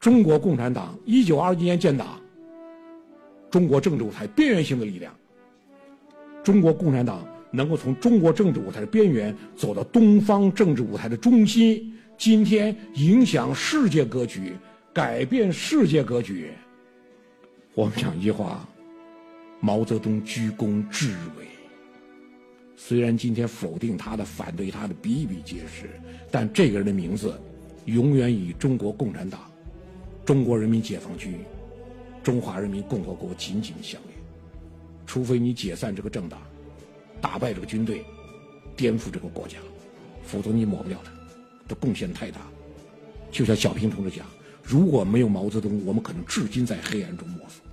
中国共产党一九二一年建党，中国政治舞台边缘性的力量。中国共产党能够从中国政治舞台的边缘走到东方政治舞台的中心，今天影响世界格局，改变世界格局。我们讲一句话：毛泽东居功至伟。虽然今天否定他的、反对他的比比皆是，但这个人的名字永远与中国共产党、中国人民解放军、中华人民共和国紧紧相连。除非你解散这个政党，打败这个军队，颠覆这个国家，否则你抹不了他，的贡献太大。就像小平同志讲：“如果没有毛泽东，我们可能至今在黑暗中摸索。”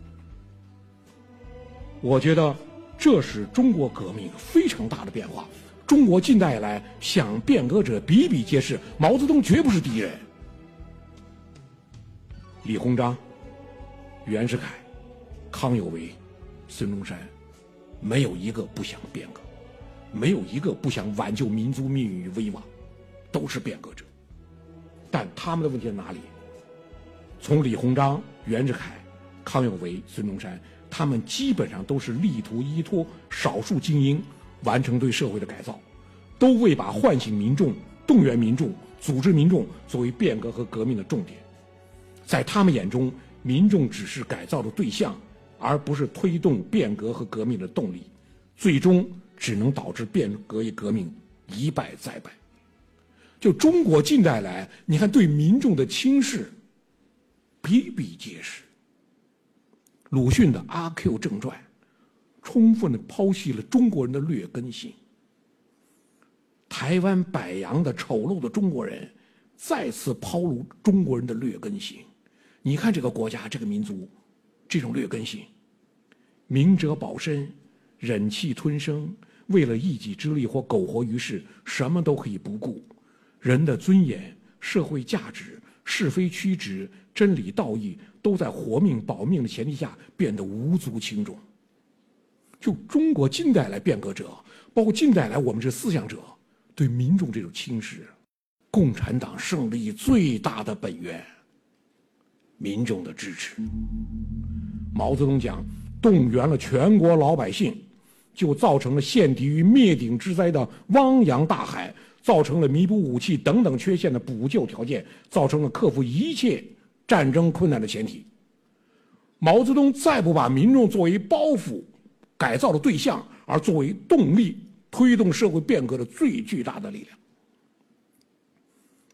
我觉得。这是中国革命非常大的变化。中国近代以来想变革者比比皆是，毛泽东绝不是敌人。李鸿章、袁世凯、康有为、孙中山，没有一个不想变革，没有一个不想挽救民族命运与危亡，都是变革者。但他们的问题在哪里？从李鸿章、袁世凯、康有为、孙中山。他们基本上都是力图依托少数精英完成对社会的改造，都未把唤醒民众、动员民众、组织民众作为变革和革命的重点。在他们眼中，民众只是改造的对象，而不是推动变革和革命的动力，最终只能导致变革与革命一败再败。就中国近代来，你看对民众的轻视比比皆是。鲁迅的《阿 Q 正传》，充分的剖析了中国人的劣根性。台湾柏杨的丑陋的中国人，再次抛露中国人的劣根性。你看这个国家，这个民族，这种劣根性：明哲保身，忍气吞声，为了一己之利或苟活于世，什么都可以不顾。人的尊严、社会价值、是非曲直、真理道义。都在活命保命的前提下变得无足轻重。就中国近代来变革者，包括近代来我们这思想者对民众这种轻视，共产党胜利最大的本源，民众的支持。毛泽东讲，动员了全国老百姓，就造成了陷敌于灭顶之灾的汪洋大海，造成了弥补武器等等缺陷的补救条件，造成了克服一切。战争困难的前提，毛泽东再不把民众作为包袱、改造的对象，而作为动力，推动社会变革的最巨大的力量。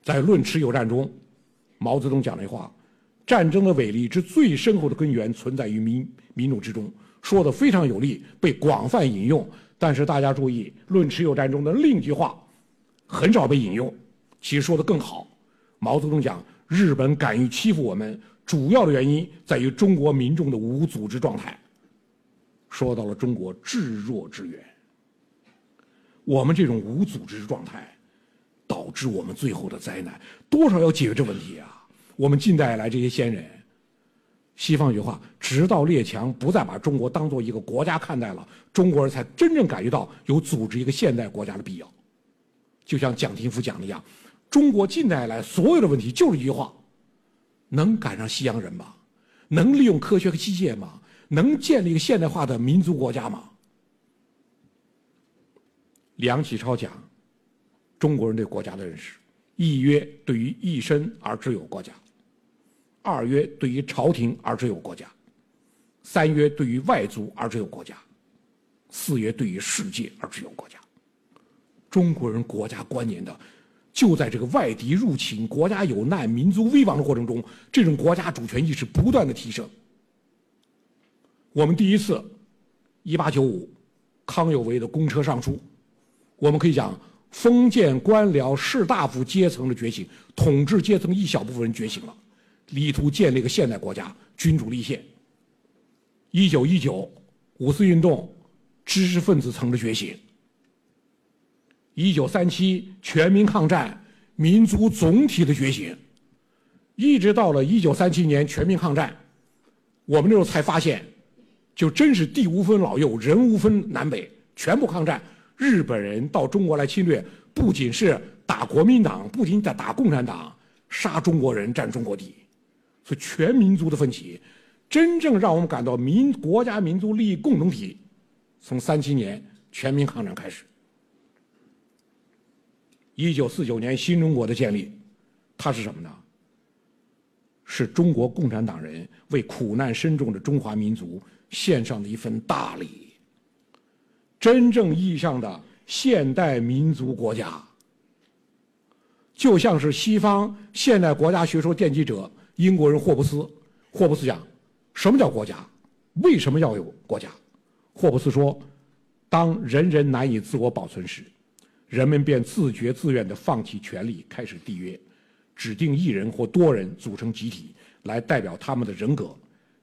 在《论持久战》中，毛泽东讲了一句话：“战争的伟力之最深厚的根源存在于民民众之中。”说的非常有力，被广泛引用。但是大家注意，《论持久战》中的另一句话很少被引用，其实说的更好。毛泽东讲。日本敢于欺负我们，主要的原因在于中国民众的无组织状态。说到了中国至弱之源，我们这种无组织状态，导致我们最后的灾难，多少要解决这问题啊！我们近代来这些先人，西方一句话，直到列强不再把中国当做一个国家看待了，中国人才真正感觉到有组织一个现代国家的必要。就像蒋廷福讲的一样。中国近代来所有的问题就是一句话：能赶上西洋人吗？能利用科学和机械吗？能建立一个现代化的民族国家吗？梁启超讲，中国人对国家的认识：一曰对于一身而只有国家；二曰对于朝廷而只有国家；三曰对于外族而只有国家；四曰对于世界而只有国家。中国人国家观念的。就在这个外敌入侵、国家有难、民族危亡的过程中，这种国家主权意识不断的提升。我们第一次，一八九五，康有为的公车上书，我们可以讲封建官僚士大夫阶层的觉醒，统治阶层一小部分人觉醒了，力图建立一个现代国家，君主立宪。一九一九，五四运动，知识分子层的觉醒。一九三七全民抗战，民族总体的觉醒，一直到了一九三七年全民抗战，我们那时候才发现，就真是地无分老幼，人无分南北，全部抗战。日本人到中国来侵略，不仅是打国民党，不仅在打共产党，杀中国人，占中国地。所以全民族的奋起，真正让我们感到民国家民族利益共同体，从三七年全民抗战开始。一九四九年新中国的建立，它是什么呢？是中国共产党人为苦难深重的中华民族献上的一份大礼。真正意义上的现代民族国家，就像是西方现代国家学说奠基者英国人霍布斯。霍布斯讲，什么叫国家？为什么要有国家？霍布斯说，当人人难以自我保存时。人们便自觉自愿地放弃权利，开始缔约，指定一人或多人组成集体，来代表他们的人格，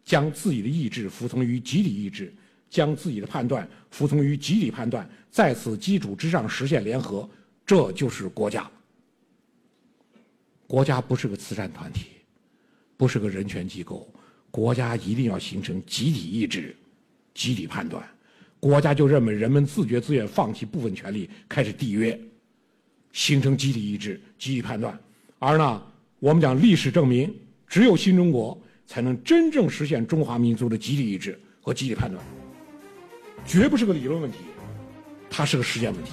将自己的意志服从于集体意志，将自己的判断服从于集体判断，在此基础之上实现联合，这就是国家。国家不是个慈善团体，不是个人权机构，国家一定要形成集体意志、集体判断。国家就认为人们自觉自愿放弃部分权利，开始缔约，形成集体意志、集体判断。而呢，我们讲历史证明，只有新中国才能真正实现中华民族的集体意志和集体判断，绝不是个理论问题，它是个实践问题。